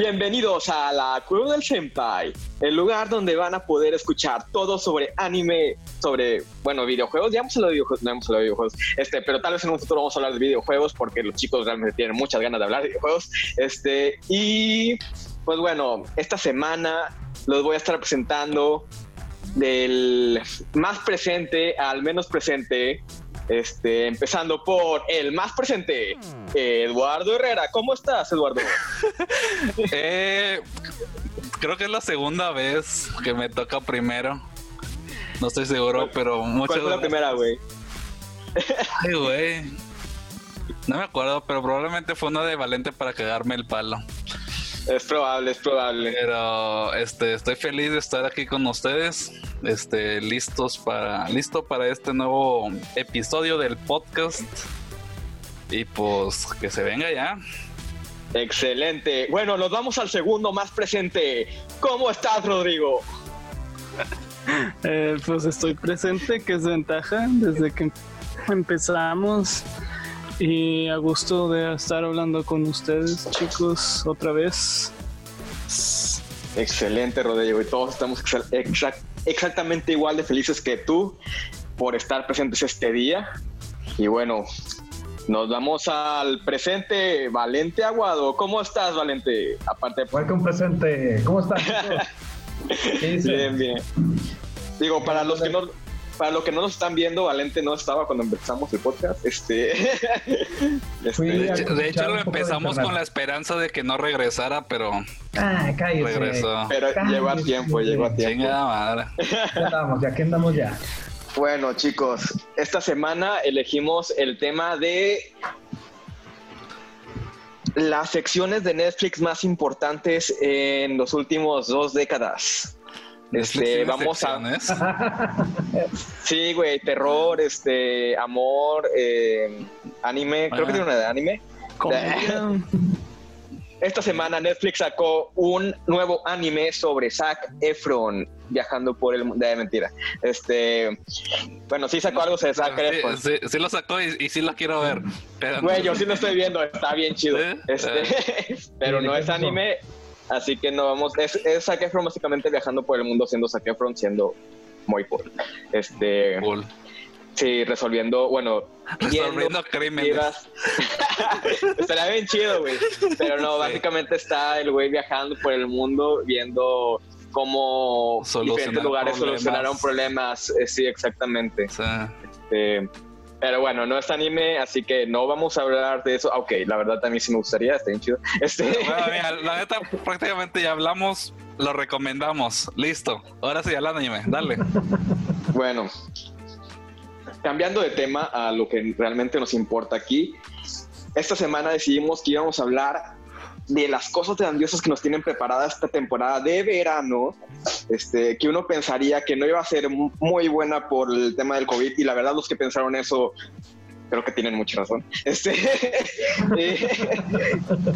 Bienvenidos a la Cueva del Senpai, el lugar donde van a poder escuchar todo sobre anime, sobre, bueno, videojuegos. Ya hemos hablado de videojuegos, no hemos hablado de videojuegos, este, pero tal vez en un futuro vamos a hablar de videojuegos porque los chicos realmente tienen muchas ganas de hablar de videojuegos. Este, y pues bueno, esta semana los voy a estar presentando del más presente al menos presente este, empezando por el más presente, Eduardo Herrera. ¿Cómo estás, Eduardo? Eh, creo que es la segunda vez que me toca primero. No estoy seguro, pero muchas ¿Cuál fue la primera, güey? Ay, güey. No me acuerdo, pero probablemente fue una de Valente para cagarme el palo. Es probable, es probable. Pero este, estoy feliz de estar aquí con ustedes. Este, listos para, listo para este nuevo episodio del podcast. Y pues que se venga ya. Excelente. Bueno, nos vamos al segundo más presente. ¿Cómo estás, Rodrigo? Eh, pues estoy presente, que es ventaja desde que empezamos. Y a gusto de estar hablando con ustedes, chicos, otra vez. Excelente, Rodrigo. Y todos estamos exactamente igual de felices que tú por estar presentes este día. Y bueno, nos vamos al presente, Valente Aguado. ¿Cómo estás, Valente? Aparte, Welcome presente. ¿Cómo estás? bien, bien. Digo, para los que no para los que no nos están viendo, Valente no estaba cuando empezamos el podcast. Este, este de, hecho, lo empezamos con la esperanza de que no regresara, pero ah, regresó. Pero llegó a tiempo, llegó a tiempo. madre. Ya andamos, ya que andamos ya. Bueno, chicos, esta semana elegimos el tema de las secciones de Netflix más importantes en los últimos dos décadas. Este, vamos a. sí, güey, terror, este, amor, eh, anime. Creo que tiene una de anime. Esta semana Netflix sacó un nuevo anime sobre Zac Efron viajando por el mundo. De mentira. Este, bueno, sí sacó algo sobre Zac Efron. Sí, lo sacó y, sí lo quiero ver. Güey, yo sí lo estoy viendo, está bien chido. Este, pero no es anime. Así que no vamos, es, es Zac Efron básicamente viajando por el mundo siendo Zac Efron, siendo muy cool. Este, cool. Sí, resolviendo, bueno, resolviendo crímenes. Estaría bien chido, güey. Pero no, básicamente está el güey viajando por el mundo viendo cómo diferentes lugares solucionaron problemas. Eh, sí, exactamente. Sí. Este, pero bueno, no es anime, así que no vamos a hablar de eso. Ok, la verdad también sí me gustaría, está bien chido. Este... Bueno, mira, la neta prácticamente ya hablamos, lo recomendamos. Listo. Ahora sí, al anime, dale. Bueno, cambiando de tema a lo que realmente nos importa aquí, esta semana decidimos que íbamos a hablar de las cosas grandiosas que nos tienen preparada esta temporada de verano, este, que uno pensaría que no iba a ser muy buena por el tema del COVID y la verdad los que pensaron eso creo que tienen mucha razón. Este,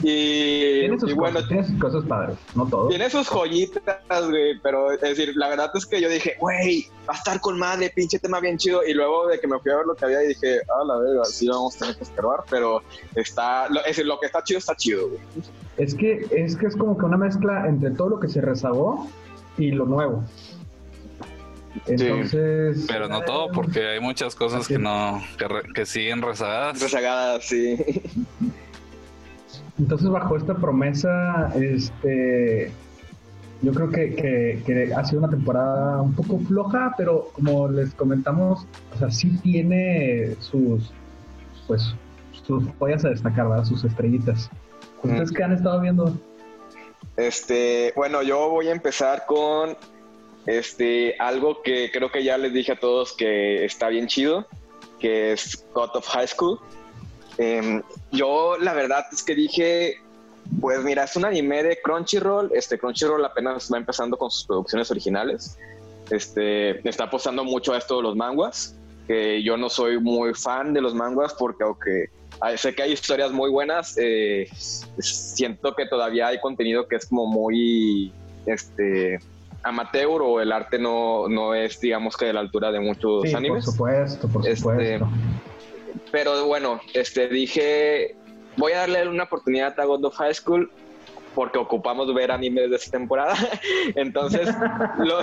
y, tiene sus bueno, cosas, tiene sus cosas padres, no todo. Tiene sus joyitas, güey, pero es decir, la verdad es que yo dije, güey, va a estar con madre, pinche tema bien chido. Y luego de que me fui a ver lo que había y dije, ah, la verdad, sí vamos a tener que escarbar, pero está, es decir, lo que está chido está chido, güey. Es que, es que es como que una mezcla entre todo lo que se rezagó y lo nuevo. Entonces. pero no todo, porque hay muchas cosas que no, que, siguen rezagadas. Rezagadas, sí. Entonces, bajo esta promesa, este. Yo creo que, que, ha sido una temporada un poco floja, pero como les comentamos, o sea, sí tiene sus, pues, sus joyas a destacar, ¿verdad? Sus estrellitas. ¿Ustedes qué han estado viendo? Este, bueno, yo voy a empezar con este, algo que creo que ya les dije a todos que está bien chido, que es God of High School. Em, yo la verdad es que dije, pues mira, es un anime de Crunchyroll. Este Crunchyroll apenas va empezando con sus producciones originales. Este, está apostando mucho a esto de los manguas, que yo no soy muy fan de los manguas porque aunque sé que hay historias muy buenas, eh, siento que todavía hay contenido que es como muy, este, amateur o el arte no, no es, digamos que de la altura de muchos sí, animes. Por supuesto, por este, supuesto. pero bueno, este dije, voy a darle una oportunidad a God of High School. porque ocupamos ver animes de esta temporada. Entonces lo,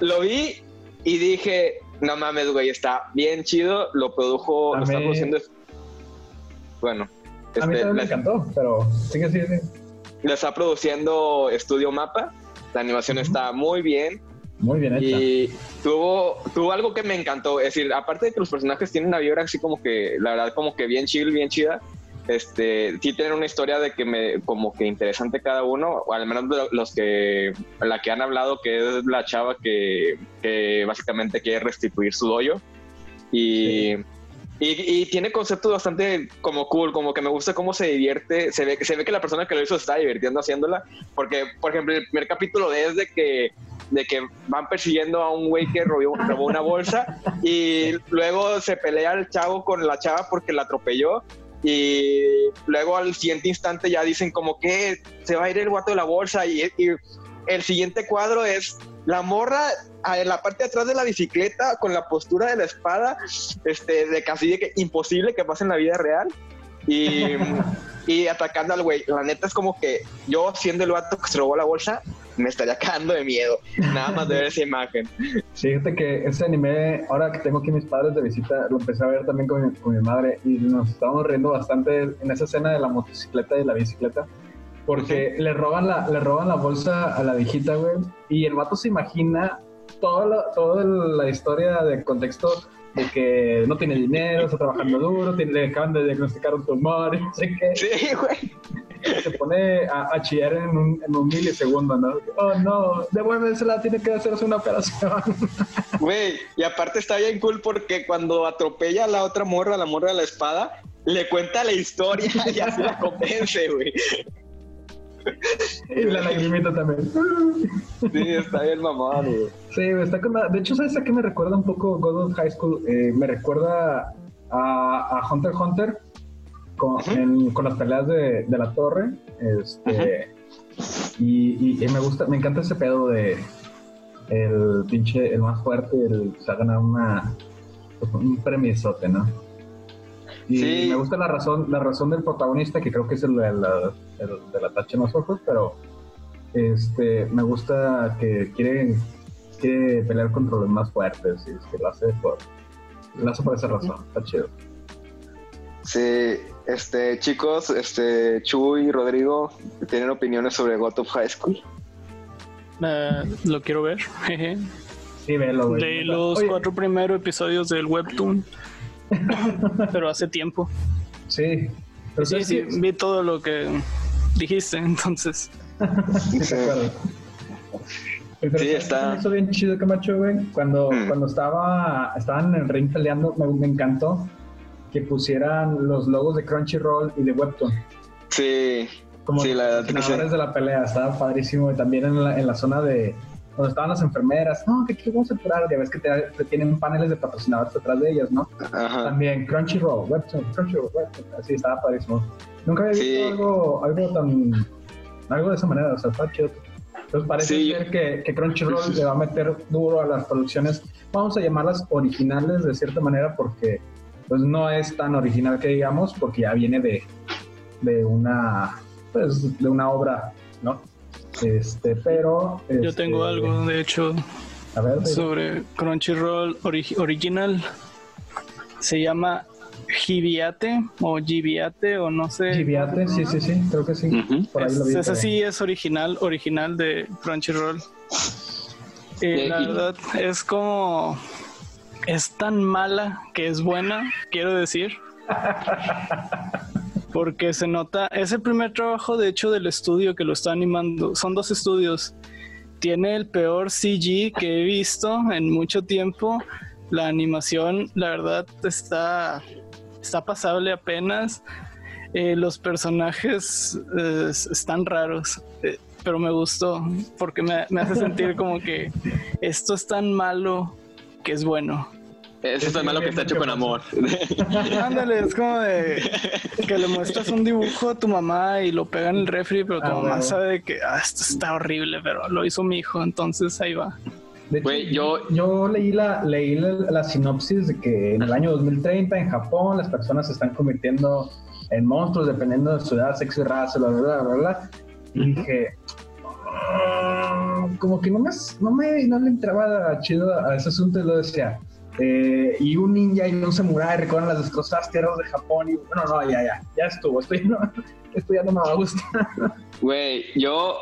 lo vi y dije, no mames, güey, está bien chido. Lo produjo, A lo está produciendo. Bueno, A mí este, me encantó, pero sigue, sigue, sigue. lo está produciendo Estudio Mapa. La animación está muy bien. Muy bien hecha. Y tuvo, tuvo algo que me encantó. Es decir, aparte de que los personajes tienen una vibra así como que, la verdad, como que bien chill, bien chida. Este, sí tienen una historia de que me, como que interesante cada uno, o al menos de los que, la que han hablado, que es la chava que, que básicamente quiere restituir su doyo. Y, y, y tiene conceptos bastante como cool, como que me gusta cómo se divierte. Se ve, se ve que la persona que lo hizo está divirtiendo haciéndola. Porque, por ejemplo, el primer capítulo es de que de que van persiguiendo a un güey que robó, robó una bolsa y luego se pelea el chavo con la chava porque la atropelló y luego al siguiente instante ya dicen como que se va a ir el guato de la bolsa y, y el siguiente cuadro es la morra en la parte de atrás de la bicicleta con la postura de la espada este de casi de que imposible que pase en la vida real y, y atacando al güey. La neta es como que yo siendo el vato que se robó la bolsa me estaría cagando de miedo nada más de ver esa imagen fíjate que ese anime, ahora que tengo aquí mis padres de visita, lo empecé a ver también con mi, con mi madre y nos estábamos riendo bastante en esa escena de la motocicleta y la bicicleta. Porque le roban la, le roban la bolsa a la viejita, güey. Y el vato se imagina toda la, toda la historia de contexto de que no tiene dinero, está trabajando duro, tiene- le acaban de diagnosticar un tumor, no sé qué. sí güey Se pone a, a chillar en un, en un milisegundo, ¿no? Oh, no, devuélvesela, tiene que hacerse una operación. Güey, y aparte está bien cool porque cuando atropella a la otra morra, la morra de la espada, le cuenta la historia y así la convence, güey. Y la lagrimita también. Sí, está bien mamón, güey. Sí, está con la- De hecho, ¿sabes a qué me recuerda un poco Godot High School? Eh, me recuerda a, a Hunter Hunter con, Ujú. en- con las peleas de, de la torre. Este, y, y- y me gusta, me encanta ese pedo de el pinche, el más fuerte, el se ha ganado una, pues, un premiosote, ¿no? Y Sí. me gusta la razón, la razón del protagonista, que creo que es el de la, el de la tacha en los ojos, pero este, me gusta que quiere, quiere pelear contra los más fuertes y es que lo hace por, lo hace por esa razón, está chido. Sí, este, chicos, este, Chuy y Rodrigo, ¿tienen opiniones sobre God of High School? Eh, lo quiero ver. jeje. Sí, velo, güey. Leí los Oye, cuatro primeros episodios del webtoon, pero hace tiempo. Sí, pero Sí, ¿sabes sí, vi todo lo que dijiste, entonces. Sí, te acuerdo. Pero Sí, ¿sabes qué está- bien chido, Camacho, güey. Cuando, Mm. cuando estaba, estaban en el ring peleando, me, me encantó que pusieran los logos de Crunchyroll y de Webtoon. Sí, Como Sí, la que ganadores sí. de la pelea, estaba padrísimo. Y también en la, en la zona de donde estaban las enfermeras. No, que aquí vamos a curar. Ya ves que te, te tienen paneles de patrocinadores detrás de ellas, ¿no? ajá. También Crunchyroll, Webtoon, Crunchyroll, Webtoon. Así estaba padrísimo. Nunca había visto Sí. algo, algo tan. Algo de esa manera, o sea, está chido. Entonces parece Sí. ser que, que Crunchyroll sí. le va a meter duro a las producciones. Vamos a llamarlas originales de cierta manera porque pues no es tan original que digamos porque ya viene de, de una pues de una obra, ¿no? Este, pero Yo este, tengo algo, de hecho, A ver, de- sobre Crunchyroll ori- original. Se llama Gibiate o Gibiate o no sé. Chiviate, sí, sí, sí, creo que sí. Ujú. Por ahí lo vi. Es- esa sí es original, original de Crunchyroll. Eh, Y- la verdad es como es tan mala que es buena, quiero decir. Porque se nota, es el primer trabajo de hecho del estudio que lo está animando. Son dos estudios. Tiene el peor CG que he visto en mucho tiempo. La animación, la verdad, está, está pasable apenas. Eh, los personajes eh, están raros, eh, pero me gustó porque me, me hace sentir como que esto es tan malo que es bueno. Eso es tan malo que está hecho con amor. Ándale, es como de que le muestras un dibujo a tu mamá y lo pega en el refri, pero tu Ah, mamá huevo. sabe que ah, esto está horrible, pero lo hizo mi hijo, entonces ahí va. De hecho, yo- yo leí la leí la, la sinopsis de que en el año 2030 en Japón las personas se están convirtiendo en monstruos dependiendo de su edad, sexo y raza, bla, bla, bla, bla, bla. Y dije, "Ah", como que no me, no me no le entraba chido a ese asunto y lo decía. Eh, y un ninja y un samurái recorren las destrozadas tierras de Japón y bueno, no, ya, ya, ya estuvo, esto ya no, esto ya no me va a gustar. Güey, yo,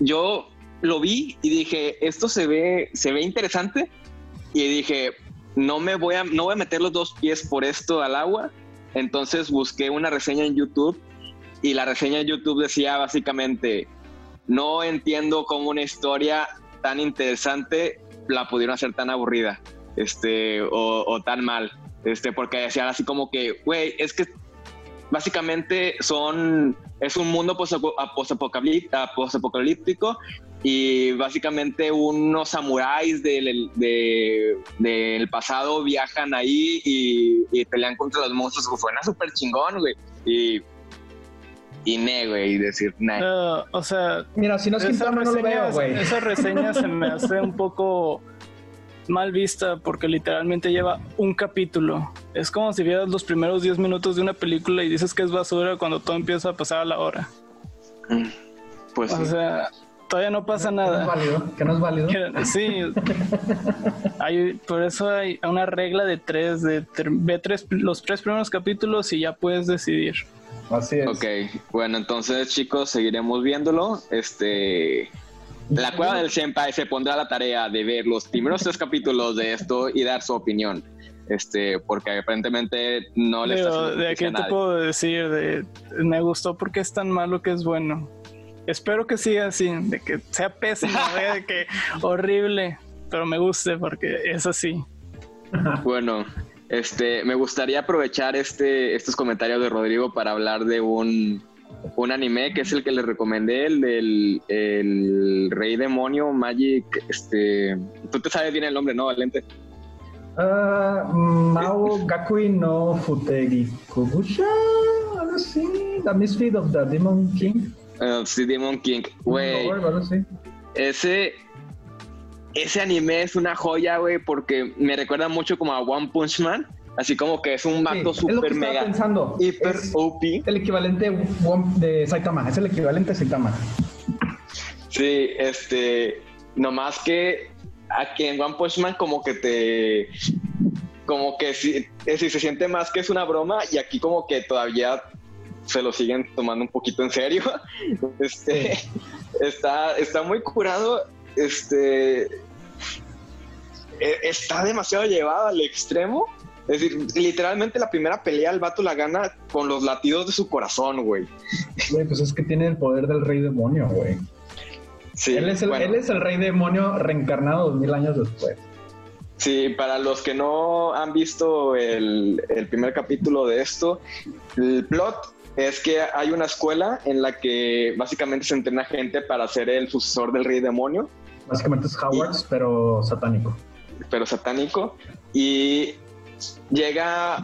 yo lo vi y dije, esto se ve, se ve interesante. Y dije, no me voy a, no voy a meter los dos pies por esto al agua. Entonces busqué una reseña en YouTube y la reseña en YouTube decía básicamente, no entiendo cómo una historia tan interesante la pudieron hacer tan aburrida, este, o, o tan mal, este, porque decían así como que, güey, es que básicamente son es un mundo posapocalíptico y básicamente unos samuráis del, de- del pasado viajan ahí y, y pelean contra los monstruos. Suena súper chingón, güey. Y, y ne, güey, y decir, ne. Ah, o sea, Mira, si no es Quintana, no lo veo, güey. esa reseña se me hace un poco mal vista porque literalmente lleva un capítulo. Es como si vieras los primeros 10 minutos de una película y dices que es basura cuando todo empieza a pasar a la hora. Pues O sí. sea, todavía no pasa Que no es nada. válido, que no es válido. Sí, hay, por eso hay una regla de tres, de ve tres, los tres primeros capítulos y ya puedes decidir. Así es. Ok, bueno, entonces chicos, seguiremos viéndolo. Este, la cueva del Senpai se pondrá a la tarea de ver los primeros tres capítulos de esto y dar su opinión. Este, porque aparentemente no le Pero de a te puedo decir, de, me gustó porque es tan malo que es bueno. Espero que siga así, de que sea pésimo, de que horrible, pero me guste porque es así. Bueno, este, me gustaría aprovechar este, estos comentarios de Rodrigo para hablar de un, un anime que es el que le recomendé, el del el Rey Demonio Magic. Este, tú te sabes bien el nombre, ¿no, Valente? Ah, Mao Gakui no Futegi Kogusha, algo así. The Misfit of the Demon King. Uh, sí, Demon King. Güey, ese, ese anime es una joya, güey, porque me recuerda mucho como a One Punch Man. Así como que es un Sí, lo que super mega, pensando. hiper Es OP. el equivalente de Saitama, es el equivalente a Saitama. Sí, este, nomás que aquí en One Punch Man como que te, como que sí, eh, sí se siente más que es una broma y aquí como que todavía se lo siguen tomando un poquito en serio. Este, está, está muy curado, este, eh, está demasiado llevado al extremo. Es decir, literalmente la primera pelea el vato la gana con los latidos de su corazón, güey. Güey, pues es que tiene el poder del rey demonio, güey. Sí, él, es el, bueno. él es el rey demonio reencarnado dos mil años después. Sí, para los que no han visto el, el primer capítulo de esto, el plot es que hay una escuela en la que básicamente se entrena gente para ser el sucesor del rey demonio, Básicamente es Hogwarts, pero satánico. pero satánico, y llega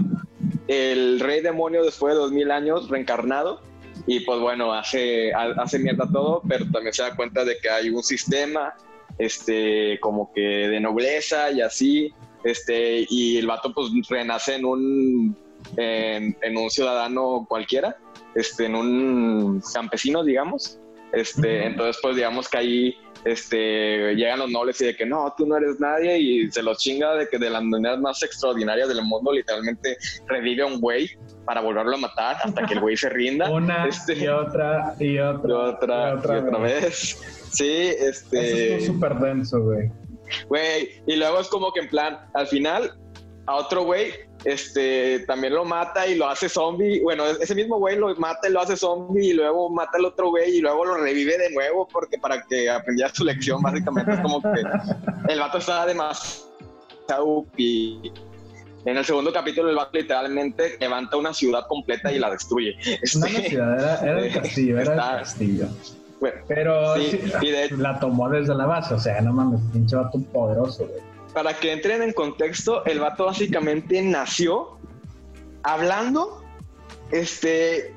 el rey demonio después de dos mil años reencarnado y pues bueno, hace, ha- hace mierda todo, pero también se da cuenta de que hay un sistema este, como que de nobleza y así, este, y el vato pues renace en un, en, en un ciudadano cualquiera, este, en un campesino, digamos, este, entonces pues digamos que ahí este, llegan los nobles y de que no, tú no eres nadie y se los chinga de que de las maneras más extraordinarias del mundo literalmente revive a un güey para volverlo a matar hasta que el güey se rinda. Una Este- y otra y otra. y otra, y otra vez. Sí, Eso este. es súper denso, güey. Güey, y luego es como que en plan, al final, a otro güey, este, también lo mata y lo hace zombie. Bueno, ese mismo güey lo mata y lo hace zombie y luego mata al otro güey y luego lo revive de nuevo porque para que aprendiera su lección, básicamente es como que el vato estaba demasiado y en el segundo capítulo el vato literalmente levanta una ciudad completa y la destruye. No Este, la ciudad, era, era el castillo, era Está- el castillo. bueno, Pero Sí, sí, y de- la tomó desde la base, o sea, no mames, pinche vato poderoso, güey. Para que entren en contexto, el vato básicamente nació hablando, este,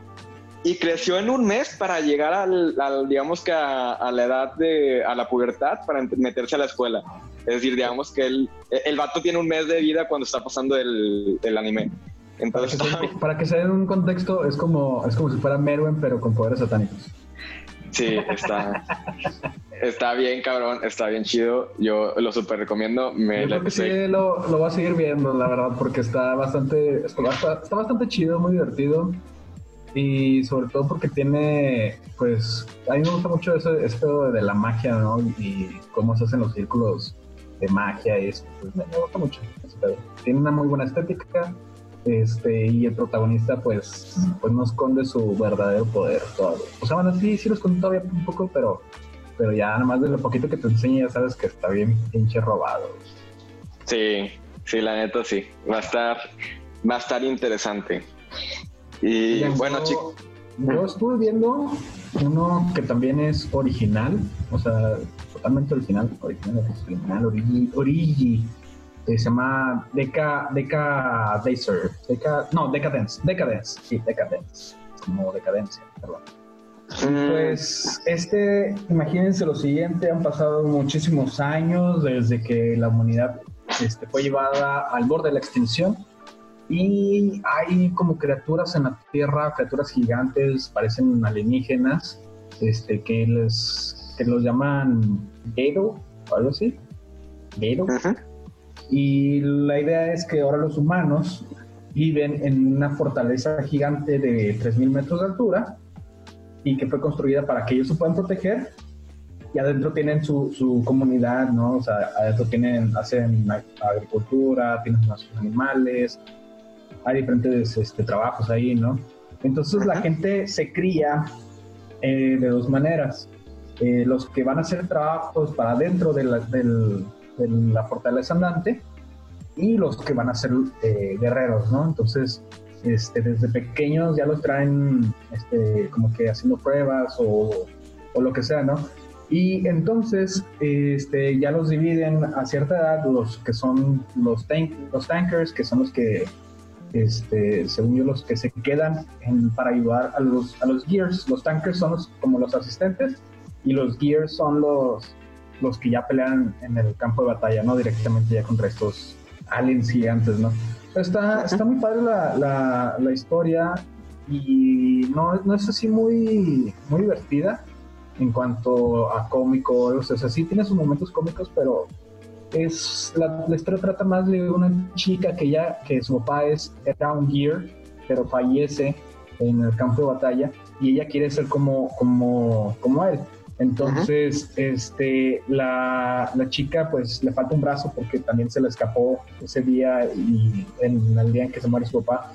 y creció en un mes para llegar al, al, digamos que a, a la edad de, a la pubertad, para meterse a la escuela. Es decir, digamos que el, el vato tiene un mes de vida cuando está pasando el, el anime. Para que, Entonces, se, para que se den un contexto, es como, es como si fuera Merwen, pero con poderes satánicos. Sí, está, está bien, cabrón, está bien chido. Yo lo super recomiendo. Me Yo creo que sí lo, lo voy a seguir viendo, la verdad, porque está bastante, está, está bastante chido, muy divertido. Y sobre todo porque tiene, pues, a mí me gusta mucho eso, esto de la magia, ¿no? Y cómo se hacen los círculos de magia y eso. Pues me, gusta mucho. Tiene una muy buena estética. Este, y el protagonista, pues, pues no esconde su verdadero poder todavía. O sea, bueno, sí, sí lo esconde todavía un poco, pero, pero ya nada más de lo poquito que te enseña ya sabes que está bien pinche robado. Sí, sí, la neta sí. Va a estar, va a estar interesante. Y bueno, chicos. Yo estuve viendo uno que también es original, o sea, totalmente original, original, original, origi, origi se llama Deca, Deca Dacer, Deca, no, Decadence, Decadence, sí, Decadence, como decadencia, perdón. Mm. Pues este, imagínense lo siguiente, han pasado muchísimos años desde que la humanidad este, fue llevada al borde de la extinción y hay como criaturas en la Tierra, criaturas gigantes, parecen alienígenas, este, que les que los llaman Gado o algo así. Gado. Y la idea es que ahora los humanos viven en una fortaleza gigante de 3.000 metros de altura y que fue construida para que ellos se puedan proteger. Y adentro tienen su, su comunidad, ¿no? O sea, adentro tienen, hacen agricultura, tienen sus animales, hay diferentes este, trabajos ahí, ¿no? Entonces la gente se cría eh, de dos maneras. Eh, los que van a hacer trabajos para dentro de la, la fortaleza andante y los que van a ser eh, guerreros, ¿no? Entonces, este, desde pequeños ya los traen este, como que haciendo pruebas o, o lo que sea, ¿no? Y entonces este, ya los dividen a cierta edad los que son los, tank, los tankers, que son los que este, según yo, los que se quedan para ayudar a los, a los gears. Los tankers son como los asistentes y los gears son los, los que ya pelean en el campo de batalla, ¿no? Directamente ya contra estos aliens gigantes, ¿no? Está, está muy padre la, la, historia y no, no, es así muy, muy divertida en cuanto a cómico, o sea, sí tiene sus momentos cómicos, pero es la, historia trata más de una chica que ya que su papá es era un gear pero fallece en el campo de batalla y ella quiere ser como como como él entonces este la, la, chica pues le falta un brazo porque también se le escapó ese día y en el día en que se muere su papá.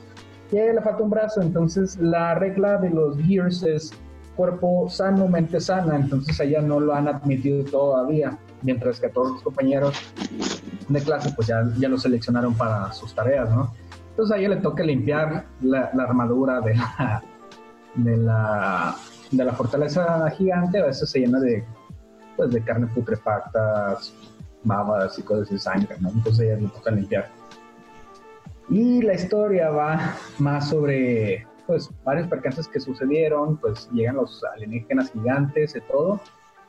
Y ella le falta un brazo. Entonces la regla de los gears es cuerpo sano mente sana. Entonces ella no lo han admitido todavía. Mientras que a todos los compañeros de clase pues ya, ya lo seleccionaron para sus tareas, ¿no? Entonces a ella le toca limpiar la, armadura de la, de la, de la fortaleza gigante, a veces se llena de, pues, de carne putrefacta, babas y cosas de sangre. Entonces ella le toca limpiar. Y la historia va más sobre pues varios percances que sucedieron, pues llegan los alienígenas gigantes y todo,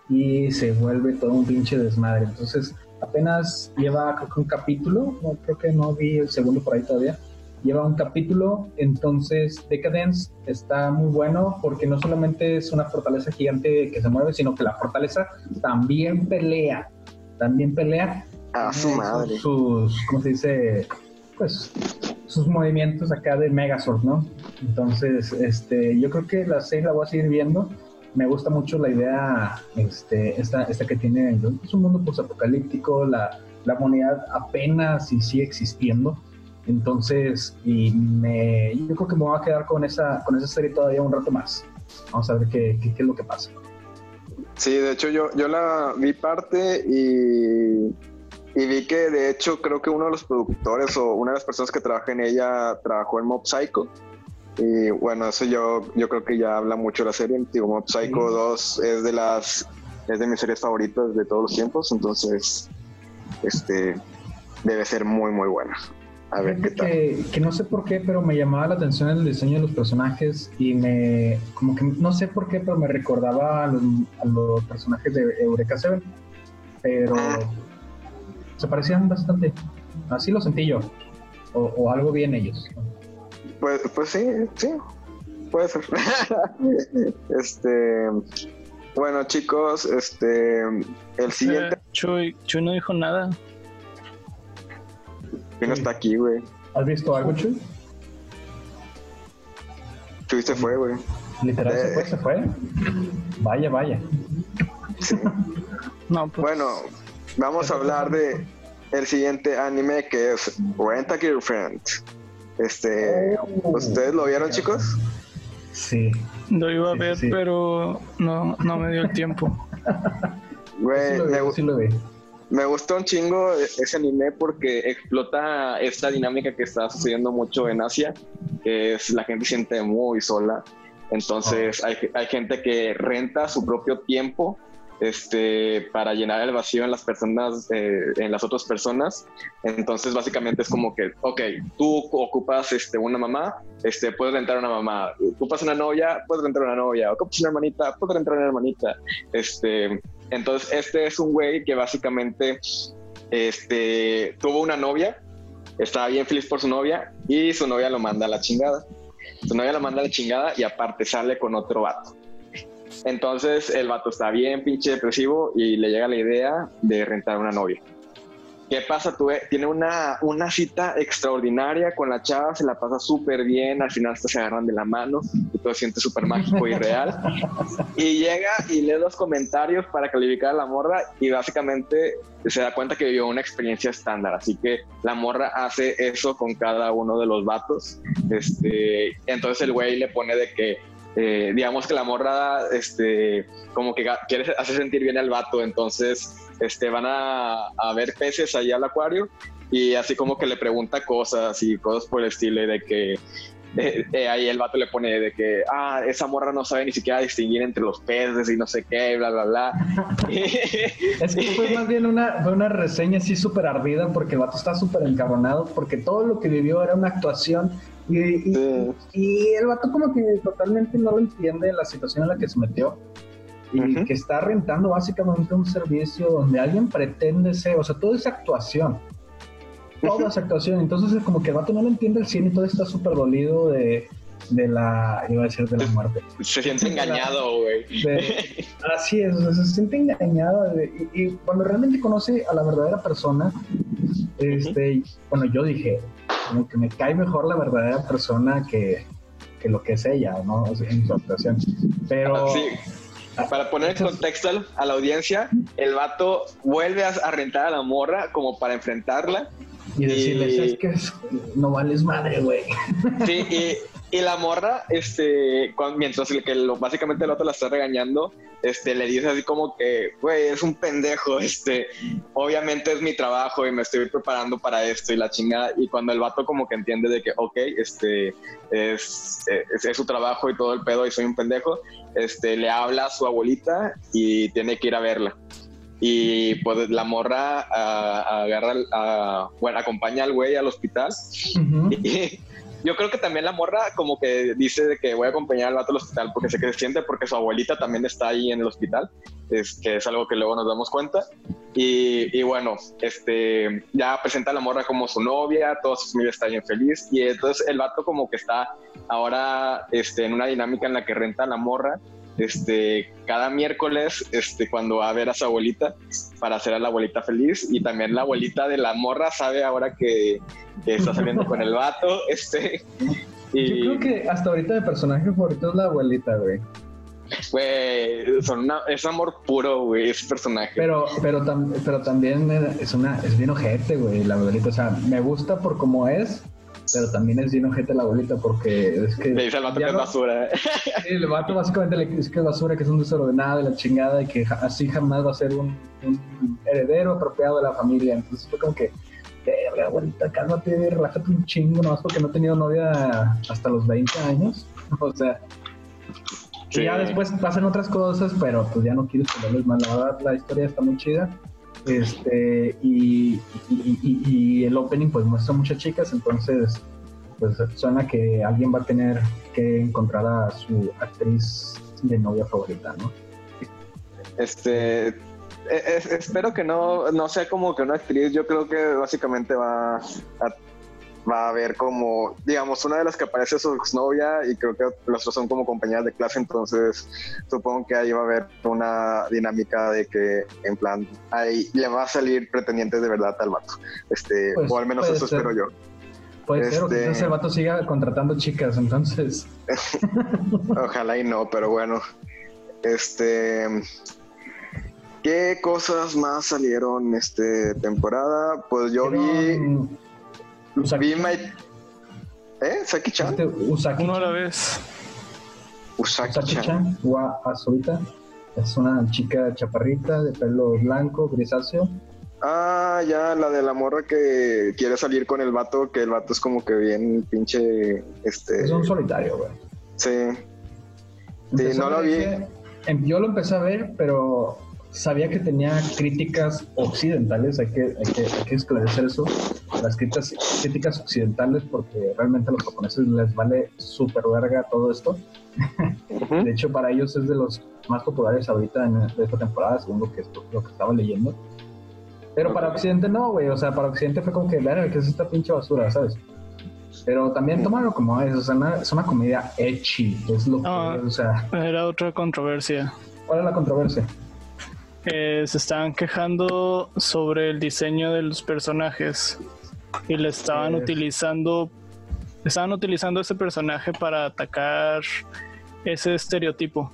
y se vuelve todo un pinche desmadre. Entonces, apenas lleva creo que un capítulo, no, creo que no vi el segundo por ahí todavía. Lleva un capítulo, entonces Decadence está muy bueno porque no solamente es una fortaleza gigante que se mueve, sino que la fortaleza también pelea, también pelea. A su madre. Sus, ¿cómo se dice? Pues sus movimientos acá de Megazord, ¿no? Entonces, este, yo creo que la serie la voy a seguir viendo me gusta mucho la idea este, esta, esta que tiene, es un mundo posapocalíptico, la, la humanidad apenas y sigue existiendo. Entonces, y me, yo creo que me voy a quedar con esa, con esa serie todavía un rato más. Vamos a ver qué, qué, es lo que pasa. Sí, de hecho yo, yo la vi parte y, y, vi que de hecho creo que uno de los productores o una de las personas que trabaja en ella trabajó en Mob Psycho. Y bueno, eso yo, yo creo que ya habla mucho de la serie. Digo, Mob Psycho 2 es de las es de mis series favoritas de todos los tiempos, entonces este debe ser muy muy buena. A ver qué tal. Que, no sé por qué, pero me llamaba la atención el diseño de los personajes y me como que no sé por qué, pero me recordaba a los, personajes de Eureka 7, pero ah. se parecían bastante. Así lo sentí yo. O, o algo bien ellos. Pues, pues sí, sí, puede ser. este, Bueno, chicos, este. El siguiente. Eh, Chuy, Chuy no dijo nada. No está aquí, güey. ¿Has visto algo, Chuy? Chuy se fue, güey. Literal, se Eh. fue, se fue. Vaya, vaya. Sí. No, pues. Bueno, vamos a hablar de el siguiente anime que es Rent a Girlfriend. Este, Oh. ¿ustedes lo vieron, chicos? Sí. Lo iba a Sí, ver, sí. pero no, no me dio el tiempo. Güey, sí lo vi, sí lo vi. Me gustó un chingo ese anime porque explota esta dinámica que está sucediendo mucho en Asia, que es la gente siente muy sola. Entonces hay, hay gente que renta su propio tiempo este, para llenar el vacío en las personas, eh, en las otras personas. Entonces básicamente es como que, ok, tú ocupas este, una mamá, este, puedes rentar una mamá, ocupas una novia, puedes rentar una novia, ocupas una hermanita, puedes rentar una hermanita. Este, entonces este es un güey que básicamente este, tuvo una novia, estaba bien feliz por su novia y su novia lo manda a la chingada. Su novia lo manda a la chingada y aparte sale con otro vato. Entonces el vato está bien pinche depresivo y le llega la idea de rentar una novia. ¿Qué pasa? Tú, tiene una, una cita extraordinaria con la chava, se la pasa súper bien, al final hasta se agarran de la mano y todo siente súper mágico y real. Y llega y lee los comentarios para calificar a la morra y básicamente se da cuenta que vivió una experiencia estándar. Así que la morra hace eso con cada uno de los vatos. Este, entonces el güey le pone de que eh, digamos que la morra, este, como que quiere hacer sentir bien al vato, entonces, este, van a, a ver peces ahí al acuario y así como que le pregunta cosas y cosas por el estilo de que eh, eh, ahí el vato le pone de que, ah, esa morra no sabe ni siquiera distinguir entre los peces y no sé qué, bla, bla, bla. Es que fue más bien una, fue una reseña así súper ardida porque el vato está súper encabronado porque todo lo que vivió era una actuación y, y- Sí. y el vato como que totalmente no lo entiende la situación en la que se metió y que está rentando básicamente un servicio donde alguien pretende ser, o sea, todo es actuación. Todo es actuación. Entonces es como que el vato no lo entiende el cine y todo está súper dolido de, de la, iba a decir de la muerte. Se siente engañado, güey. Así es, o sea, se siente engañado de- y, y cuando realmente conoce a la verdadera persona, este, bueno, yo dije, como que me cae mejor la verdadera persona que, que lo que es ella, ¿no? O sea, en su actuación. Pero Sí. Para poner en contexto a la audiencia, el vato vuelve a, rentar a la morra como para enfrentarla. y decirles, es que no vales madre, güey. Sí, y, y la morra, este, cuan- mientras el que lo- básicamente el otro la está regañando, este, le dice así como que, güey, es un pendejo, este, obviamente es mi trabajo y me estoy preparando para esto y la chingada. Y cuando el vato como que entiende de que, ok, este, es, es, es su trabajo y todo el pedo y soy un pendejo, este, le habla a su abuelita y tiene que ir a verla. Y pues la morra ah, agarra, al- a- bueno, acompaña al güey al hospital y yo creo que también la morra como que dice de que voy a acompañar al vato al hospital porque sé que se siente porque su abuelita también está ahí en el hospital, es que es algo que luego nos damos cuenta. Y, y bueno, este, ya presenta a la morra como su novia, toda su familia está bien feliz y entonces el vato como que está ahora este, en una dinámica en la que renta la morra este, cada miércoles este, cuando va a ver a su abuelita para hacer a la abuelita feliz y también la abuelita de la morra sabe ahora que, que está saliendo con el vato este y Yo creo que hasta ahorita mi personaje favorito es la abuelita, güey. güey, son una- es amor puro güey ese personaje Pero, pero, tam- pero también es una, es bien ojete, güey, la abuelita. O sea, me gusta por cómo es, pero también es bien ojete la abuelita porque es que. le dice al vato que es basura Sí, el vato básicamente le dice que es basura, que es un desordenado de la chingada y que así jamás va a ser un, un heredero apropiado de la familia. Entonces fue como que, verga, abuelita, cálmate, relájate un chingo, nomás porque no he tenido novia hasta los 20 años. O sea, y Sí. ya después pasan otras cosas, pero pues ya no quiero ponerles mal. La verdad, la historia está muy chida. Este, y, y, el opening pues muestra muchas chicas, entonces pues suena que alguien va a tener que encontrar a su actriz de novia favorita, ¿no? este e- es- espero que no no sea como que una actriz yo creo que básicamente va a va a haber como, digamos, una de las que aparece su exnovia y creo que los otros son como compañeras de clase, entonces supongo que ahí va a haber una dinámica de que en plan, ahí le va a salir pretendientes de verdad al vato. Este, Pues, o al menos eso ser. espero yo. Puede ser, o Este- quizás el vato siga contratando chicas, entonces. Ojalá y no, pero bueno. Este. ¿Qué cosas más salieron este temporada? Pues yo vi. Vi My. ¿Eh? ¿Saki-chan? este Usaki, Uno a la vez. Usaki-chan. Wa Azulita. Es una chica chaparrita de pelo blanco, grisáceo. Ah, ya, la de la morra que quiere salir con el vato, que el vato es como que bien pinche. Este. Es un solitario, güey. Sí. No lo vi. em- Yo lo empecé a ver, pero sabía que tenía críticas occidentales, hay que, hay que, hay que esclarecer eso, las críticas, críticas occidentales, porque realmente a los japoneses les vale súper verga todo esto. De hecho, para ellos es de los más populares ahorita en de esta temporada, según lo que, lo que estaba leyendo. Pero para. Occidente no, güey. O sea, para Occidente fue como que, "Verga, ¿qué es esta pinche basura, sabes? Pero también tómalo como es, o sea, una- es una comedia ecchi, es lo que Ah. o sea, Era otra controversia. ¿cuál es la controversia? Eh, se estaban quejando sobre el diseño de los personajes y le estaban Es- utilizando estaban utilizando ese personaje para atacar ese estereotipo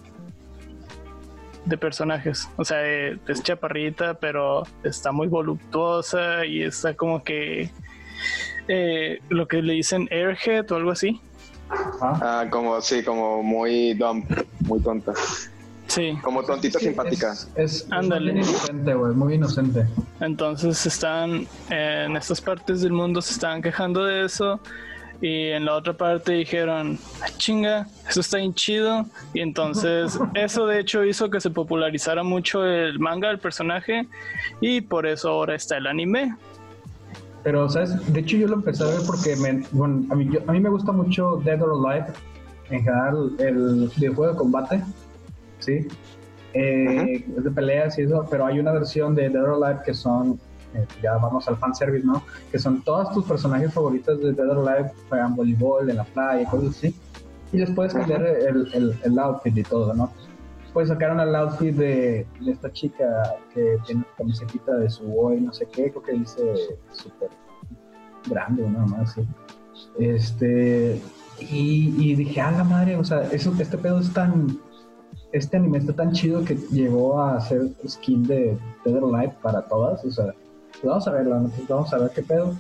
de personajes. O sea eh, es chaparrita pero está muy voluptuosa y está como que eh, lo que le dicen airhead o algo así. Ah, Ah, como, sí, como muy dumb, muy tonta. Sí Como tontita sí, simpática. Es, es, es Ándale. muy inocente, güey, muy inocente. Entonces están eh, en estas partes del mundo se estaban quejando de eso y en la otra parte dijeron, "Ah, chinga, eso está bien chido y entonces eso de hecho hizo que se popularizara mucho el manga del personaje y por eso ahora está el anime. Pero, ¿sabes? De hecho, yo lo empecé a ver porque me, bueno, a, mí, yo- a mí me gusta mucho Dead or Alive, en general, el videojuego de combate, ¿sí? Eh, Es de peleas y eso, pero hay una versión de Dead or Alive que son, eh, ya vamos al fanservice, ¿no? Que son todos tus personajes favoritos de Dead or Alive, juegan voleibol en la playa, cosas así. Y les puedes cambiar el, el, el outfit y todo, ¿no? Pues sacaron el outfit de, de esta chica que tiene camiseta de su boy, no sé qué, creo que dice súper grande, una más así. Este, y, y dije, a la madre, o sea, eso, este pedo es tan, este anime está tan chido que llegó a hacer skin de Dead or Alive para todas, o sea, vamos a verlo. Pues vamos a ver qué pedo.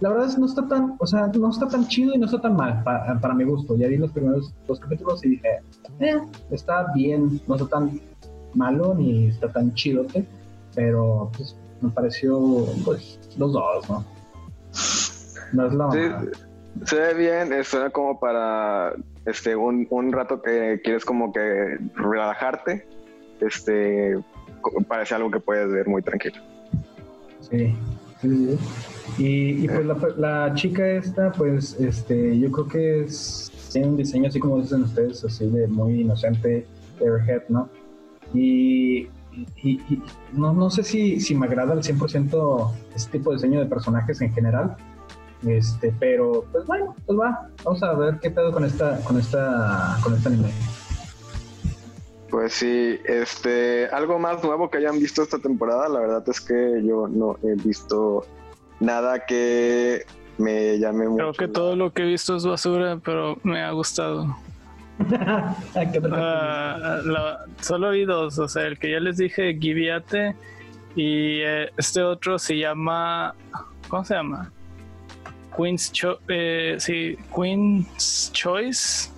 La verdad es que no está tan, o sea, no está tan chido y no está tan mal para, para mi gusto. Ya vi los primeros dos capítulos y dije, eh, está bien, no está tan malo ni está tan chidote, pero pues me pareció pues los dos, ¿no? No es la Sí, se ve bien, suena como para este un, un rato que quieres como que relajarte. Este parece algo que puedes ver muy tranquilo. Sí, sí, sí. Y, y pues la, la chica esta, pues este, yo creo que es, tiene un diseño así como dicen ustedes, así de muy inocente, airhead, ¿no? Y, y- y no, no sé si, si me agrada al 100% este tipo de diseño de personajes en general, este, pero pues bueno, pues va, vamos a ver qué pedo con esta, con esta, con este anime. Pues sí, este algo más nuevo que hayan visto esta temporada, la verdad es que yo no he visto nada que me llame mucho. Creo que la- todo lo que he visto es basura, pero me ha gustado. Ah, la- solo vi dos, o sea, el que ya les dije, Giviate, y eh, este otro se llama, ¿cómo se llama? Queen's Cho eh, sí, Queen's Choice,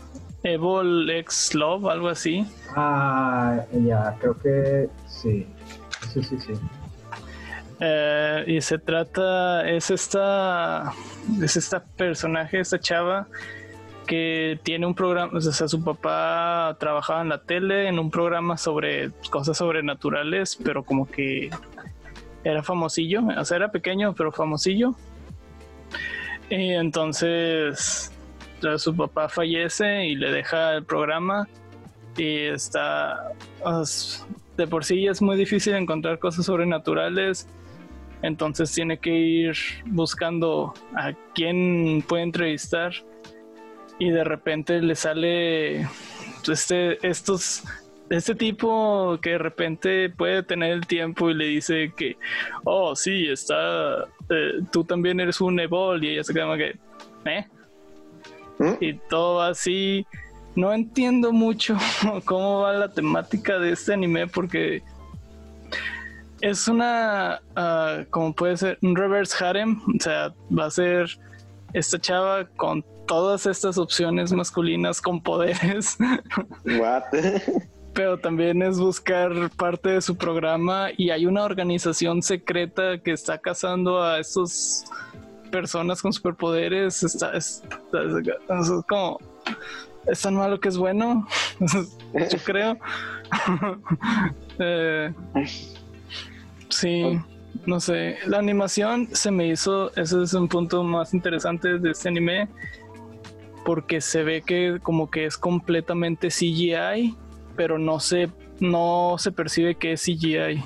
Evil X Love, algo así. Ah, ya, creo que sí. Sí, sí, sí. Eh, y se trata, es esta, es esta personaje, esta chava que tiene un programa, o sea, su papá trabajaba en la tele en un programa sobre cosas sobrenaturales, pero como que era famosillo, o sea, era pequeño, pero famosillo. Y entonces su papá fallece y le deja el programa. Y está, de por sí es muy difícil encontrar cosas sobrenaturales. Entonces tiene que ir buscando a quién puede entrevistar. Y de repente le sale este, estos este tipo que de repente puede tener el tiempo y le dice que, oh, sí, está, eh, tú también eres un Ebol y ella se queda que, ¿eh? ¿Mm? Y todo así. No entiendo mucho cómo va la temática de este anime porque es una, uh, como puede ser, un reverse harem, o sea, va a ser esta chava con todas estas opciones masculinas con poderes. What? pero también es buscar parte de su programa y hay una organización secreta que está cazando a estos personas con superpoderes. Está, es como es tan malo que es bueno, yo creo. Eh, sí, no sé. La animación se me hizo, ese es un punto más interesante de este anime, porque se ve que como que es completamente CGI pero no se, no se percibe que es CGI.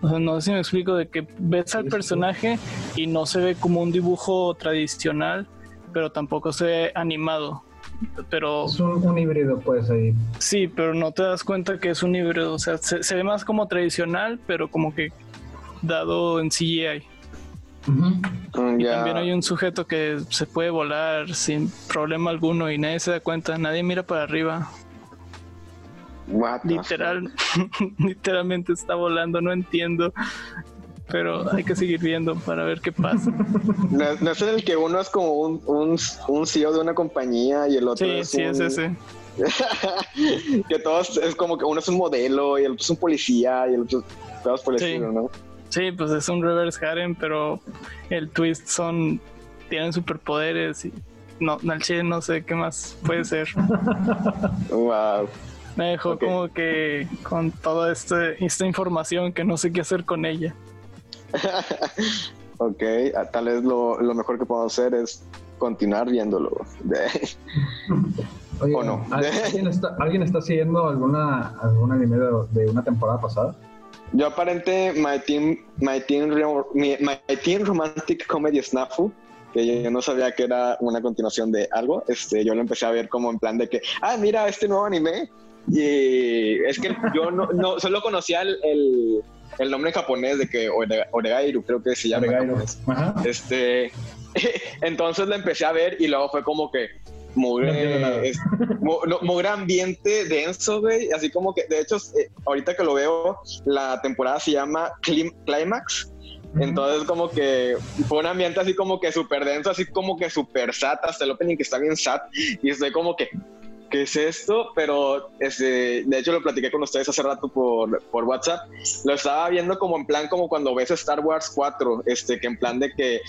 O sea, no sé si me explico de que ves al personaje y no se ve como un dibujo tradicional, pero tampoco se ve animado. Pero es un, híbrido, pues ahí. Sí, pero no te das cuenta que es un híbrido. O sea, se, ve más como tradicional, pero como que dado en CGI. Mm, y también hay un sujeto que se puede volar sin problema alguno y nadie se da cuenta, nadie mira para arriba. Literal, literalmente está volando, no entiendo. Pero hay que seguir viendo para ver qué pasa. No, es el que uno es como un, un, CEO de una compañía y el otro sí, es sí, es ese. que todos es como que uno es un modelo y el otro es un policía y el otro todos sí. ¿no? Sí, pues es un reverse harem, pero el twist son tienen superpoderes y no, no sé qué más puede ser. wow. Me dejó como que con toda este, esta información que no sé qué hacer con ella. ok, ah, tal vez lo, mejor que podemos hacer es continuar viéndolo. ¿O no? ¿alguien, está, ¿Alguien está siguiendo alguna, algún anime de, una temporada pasada? Yo aparente My Team, My Team, My Team Romantic Comedy Snafu que yo no sabía que era una continuación de algo, este, yo lo empecé a ver como en plan de que, ah, mira, este nuevo anime y es que yo no, no solo conocía el, el, nombre japonés de que Oregairu, creo que se llama. Este, entonces lo empecé a ver y luego fue como que muy, muy, ambiente denso, güey. Así como que, de hecho, eh, ahorita que lo veo, la temporada se llama Climax. Entonces, como que fue un ambiente así como que súper denso, así como que súper sat, hasta el opening que está bien sat. Y estoy como que, qué es esto, pero este, de hecho lo platiqué con ustedes hace rato por, por WhatsApp. Lo estaba viendo como en plan, como cuando ves Star Wars 4, este, que en plan de que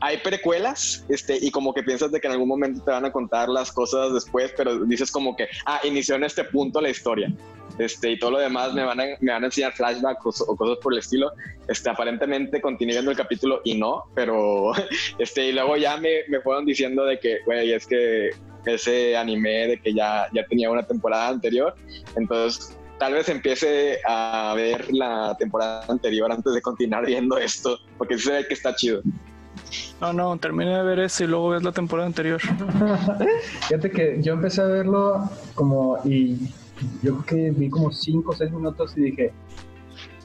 hay precuelas, este, y como que piensas de que en algún momento te van a contar las cosas después, pero dices como que, ah, inició en este punto la historia. Este, y todo lo demás me van a, me van a enseñar flashbacks o, cosas por el estilo. Este, aparentemente continué viendo el capítulo y no, pero este, y luego ya me, me fueron diciendo de que, güey, es que ese anime de que ya, ya tenía una temporada anterior. Entonces, tal vez empiece a ver la temporada anterior antes de continuar viendo esto, porque se ve que está chido. No, no, termine de ver ese y luego ves la temporada anterior. Fíjate que yo empecé a verlo como y yo creo que vi como 5 o 6 minutos y dije,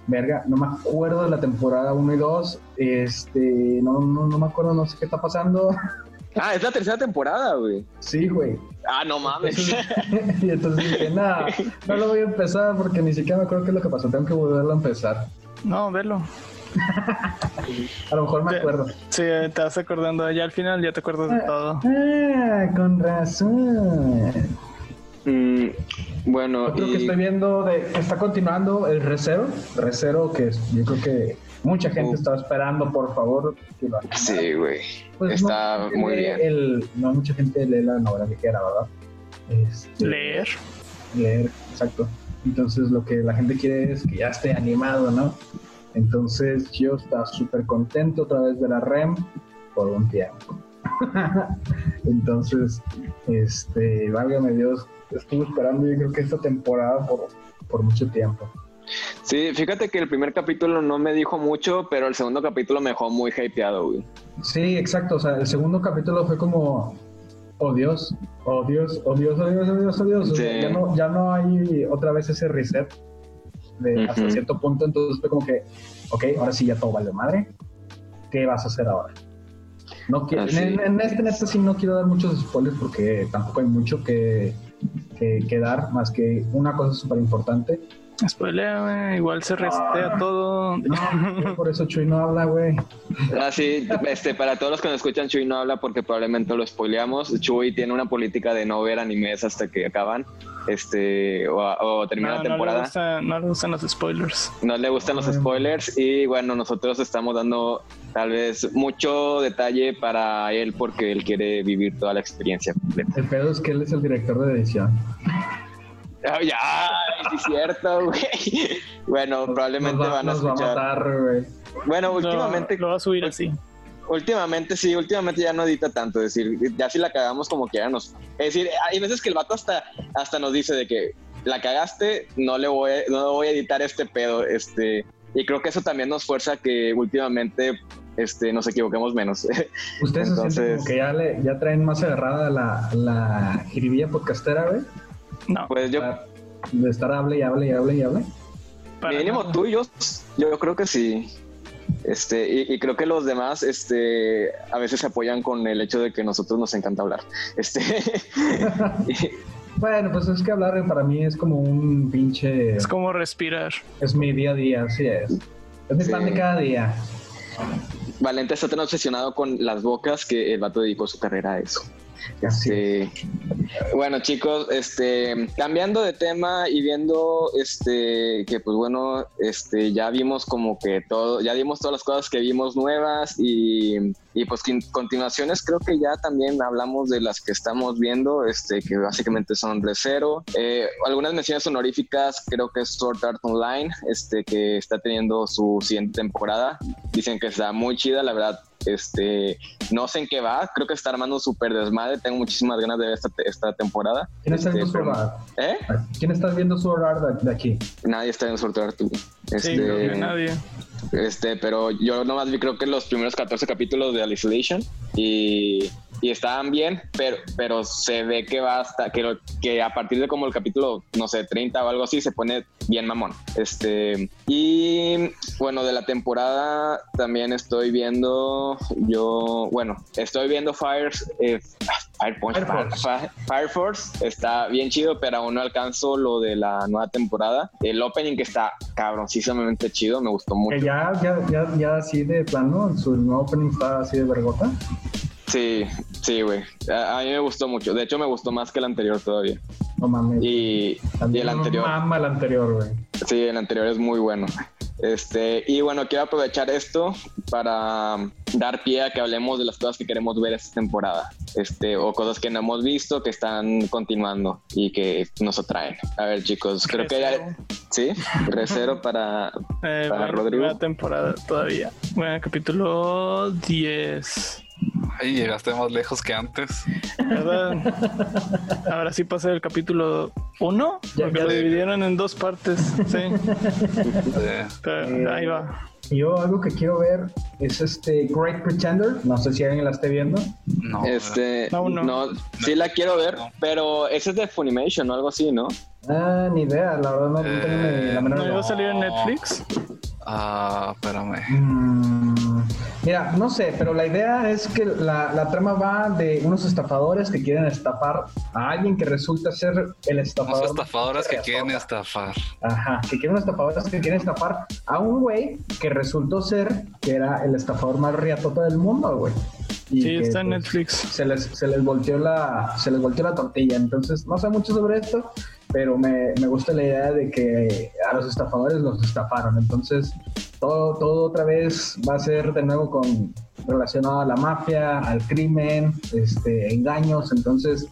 verga, no me acuerdo de la temporada 1 y 2, este, no, no, no me acuerdo, no sé qué está pasando. Ah, es la tercera temporada, güey. Sí, güey. Ah, no mames. y entonces dije, nada, no lo voy a empezar porque ni siquiera me acuerdo qué es lo que pasó. Tengo que volverlo a empezar. No, verlo. a lo mejor me acuerdo. Sí, te vas acordando. Ya al final ya te acuerdas de todo. Ah, con razón. Mm, bueno, Otro que estoy viendo de, está continuando el Recero. Recero, que yo creo que mucha gente estaba esperando, por favor, que lo Sí, güey. Pues está muy bien. no mucha gente lee la novela ligera, ¿verdad? Este, leer. Leer, exacto. Entonces lo que la gente quiere es que ya esté animado, ¿no? Entonces yo estaba súper contento otra vez de la REM por un tiempo. Entonces, este, válgame Dios, estuve esperando yo creo que esta temporada por, por mucho tiempo. Sí, fíjate que el primer capítulo no me dijo mucho, pero el segundo capítulo me dejó muy hypeado, güey. Sí, exacto. O sea, el segundo capítulo fue como, oh Dios, oh Dios, oh Dios, oh Dios, oh Dios, oh Dios. O sea, Sí. ya, no, ya no hay otra vez ese reset de hasta cierto punto. Entonces fue como que, ok, ahora sí ya todo vale madre. ¿Qué vas a hacer ahora? No quiero, en, en este neta sí no quiero dar muchos spoilers porque tampoco hay mucho que, que, que dar, más que una cosa súper importante. Spoilea, igual se resetea Ah. todo. No, por eso Chuy no habla, güey. Ah, sí, este, para todos los que nos escuchan, Chuy no habla porque probablemente lo spoileamos. Chuy tiene una política de no ver animes hasta que acaban, este, o, o termina No, la no le, temporada. gusta- no le gustan los spoilers. No le gustan los Ay. spoilers y bueno, nosotros estamos dando tal vez mucho detalle para él porque él quiere vivir toda la experiencia completa. El pedo es que él es el director de edición. Ah, ya, sí es cierto, güey. Bueno, probablemente nos va, van a nos va a escuchar. matar, güey. Bueno, últimamente, Lo, va a subir así. Últimamente sí, últimamente ya no edita tanto, es decir, ya si la cagamos como quiera nos. Es decir, hay veces que el vato hasta, hasta nos dice de que la cagaste, no le voy, a- no voy a editar este pedo, este. Y creo que eso también nos fuerza a que últimamente este, nos equivoquemos menos. Ustedes se Entonces- como que ya, le, ya traen más agarrada la, la jiribilla podcastera, güey. No, pues yo, De estar hable y hable y hable y hable. para mínimo nada. tú y yo, yo creo que sí. Este, y, y creo que los demás, este, a veces se apoyan con el hecho de que nosotros nos encanta hablar. Este, Bueno, pues es que hablar para mí es como un pinche. Es como respirar. Es mi día a día, así es. Es mi Sí. pan de cada día. Valente está tan obsesionado con las bocas que el vato dedicó su carrera a eso. Bueno, chicos, este, cambiando de tema y viendo este que pues bueno, este ya vimos como que todo, ya vimos todas las cosas que vimos nuevas y, y pues continuaciones creo que ya también hablamos de las que estamos viendo, este que básicamente son Recero. Eh, algunas menciones honoríficas, creo que es Sword Art Online, este que está teniendo su siguiente temporada. Dicen que está muy chida, la verdad. Este, no sé en qué va, creo que está armando un súper desmadre. Tengo muchísimas ganas de ver esta, esta temporada. ¿Quién está Este, viendo pero- Art? ¿Eh? ¿Quién está viendo Sword Art de, de aquí? Nadie está en Sword Art. Sí, Este, creo que nadie. este, pero yo nomás vi creo que los primeros 14 capítulos de Isolation y, y estaban bien, pero, pero se ve que va hasta que, lo- que a partir de como el capítulo, no sé, 30 o algo así, se pone bien mamón. Este, y bueno, de la temporada también estoy viendo, yo, bueno, estoy viendo Fire, eh, Fire, Punch, Fire Force. Fire- Fire Force, está bien chido, pero aún no alcanzo lo de la nueva temporada. El opening que está cabroncísimamente chido, me gustó mucho. Que ya, ya, ya, ya así de plano, su nuevo opening está así de vergota. Sí, sí, güey. A, a mí me gustó mucho. De hecho, me gustó más que el anterior todavía. No mames. Y, el no anterior, mama el anterior, güey. sí, el anterior es muy bueno. Este, y bueno, quiero aprovechar esto para dar pie a que hablemos de las cosas que queremos ver esta temporada. Este, o cosas que no hemos visto, que están continuando y que nos atraen. A ver, chicos, creo que ya. Sí, recero para. Eh, Para bueno, Rodrigo. temporada todavía. Bueno, capítulo 10. Ay, llegaste más lejos que antes. ¿Verdad? Ahora sí pasé el capítulo 1, Ya- porque ya- lo dividieron en dos partes. Sí, Eh, pero Eh, ahí va. Y Yo algo que quiero ver es este Great Pretender. No sé si alguien la esté viendo. no, Este, No, no. no, sí la quiero ver, No. pero ese es de Funimation o algo así, ¿no? Ah, ni idea, la verdad no, no tengo ni la menor ¿No iba a salir en. Netflix? Ah, espérame. Mm, Mira, no sé, pero la idea es que la, la trama va de unos estafadores que quieren estafar a alguien que resulta ser el Los estafador. estafadores que quieren estafar. Ajá, que quieren estafadores que quieren estafar a un güey que resultó ser que era el estafador más riatota del mundo, güey. Y Sí, que, está en pues, Netflix. se les, se les volteó la se les volteó la tortilla entonces no sé mucho sobre esto pero me, me gusta la idea de que a los estafadores los estafaron entonces todo todo otra vez va a ser de nuevo con relacionado a la mafia al crimen este engaños entonces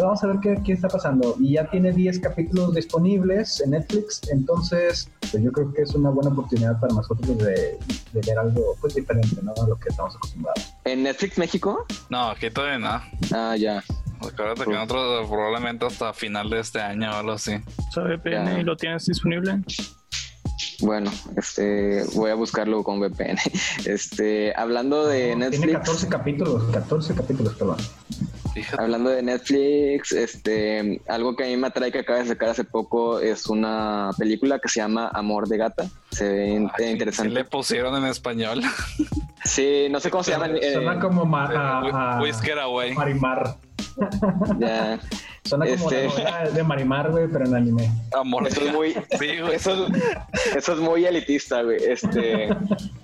vamos a ver qué, qué está pasando y ya tiene 10 capítulos disponibles en Netflix entonces pues yo creo que es una buena oportunidad para nosotros de, de ver algo pues diferente no a lo que estamos acostumbrados ¿En Netflix México? No, aquí todavía no. Ah, ya. Acuérdate que nosotros probablemente hasta final de este año o algo así. Usa VPN y lo tienes disponible. Bueno, este, voy a buscarlo con VPN. Este, hablando de No, Netflix. Tiene 14 capítulos, 14 capítulos, perdón. Fíjate. Hablando de Netflix, este, algo que a mí me atrae que acaba de sacar hace poco es una película que se llama Amor de Gata. Se ve Ay, interesante. le pusieron en español. Sí, no sé cómo se llama. eh, Suena como ma- a, a- Whisker Away. Marimar. Ya. Suena como Este- la novela de Marimar, güey, pero en anime. Amor Eso es muy, Sí, güey. eso, es- eso es muy elitista, güey. Este,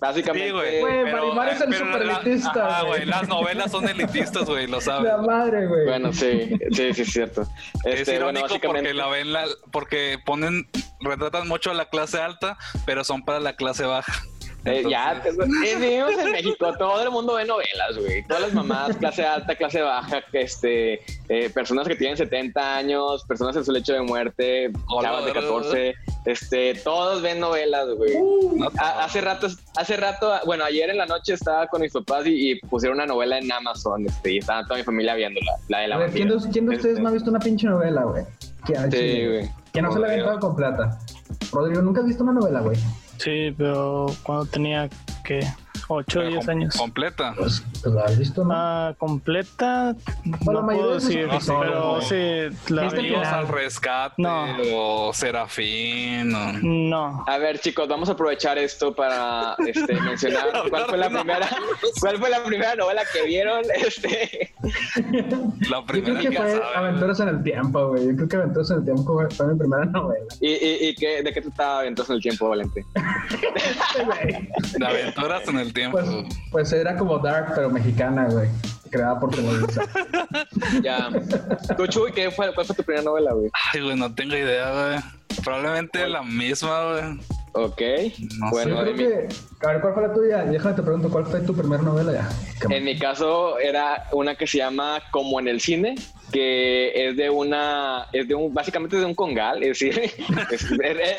básicamente. Sí, güey. Güey, Pero, Marimar es el pero la- superelitista, ajá, güey. Las novelas son elitistas, güey, lo sabes. La madre, güey. Bueno, sí, sí, sí, es cierto. es Este, bueno, irónico básicamente. porque la ven la, porque ponen retratan mucho a la clase alta, pero son para la clase baja. Eh, ya, eh, vivimos en México, todo el mundo ve novelas, güey. Todas las mamás, clase alta, clase baja, este, eh, personas que tienen 70 años, personas en su lecho de muerte, chavas de hola, 14, este, todos ven novelas, güey. no, A- hace rato, hace rato, bueno, ayer en la noche estaba con mis papás y, y pusieron una novela en Amazon, este, y estaba toda mi familia viéndola, la de la ver, ¿quién, de, vampira. quién de ustedes Este, no ha visto una pinche novela, güey? Que, Sí, güey. que no se la ha aventado completa. Rodrigo, ¿nunca has visto una novela, güey? Sí, pero cuando tenía que 8 o 10 com- años. completa. Pues, pues la has visto, ¿no? Ah, completa, Bueno, la no mayoría puedo decir, episodios, pero güey. sí, la ¿Viste al rescate No. o Serafín. o- No, A ver, chicos, vamos a aprovechar esto para este, mencionar cuál fue la primera, cuál fue la primera novela que vieron. Este, La Yo creo primera que fue. Aventuras en el Tiempo, güey. Yo creo que Aventuras en el Tiempo fue, fue mi primera novela. ¿Y, y, y qué, de qué trataba entonces en el tiempo, Valente? De aventuras en el tiempo. Pues, pues era como Dark, pero mexicana, güey. Creada por Televisa. Ya. Tú, Chuy, ¿qué fue, ¿cuál fue tu primera novela, güey? Ay, güey, no tengo idea, güey. Probablemente la misma, güey. Ok. No bueno, Yo creo en mi, que. A ver, ¿cuál fue la tuya? Déjame te pregunto, ¿cuál fue tu primera novela ya? En mi caso era una que se llama Como en el cine, que es de una, es de un, básicamente es de un congal, es decir, es, es-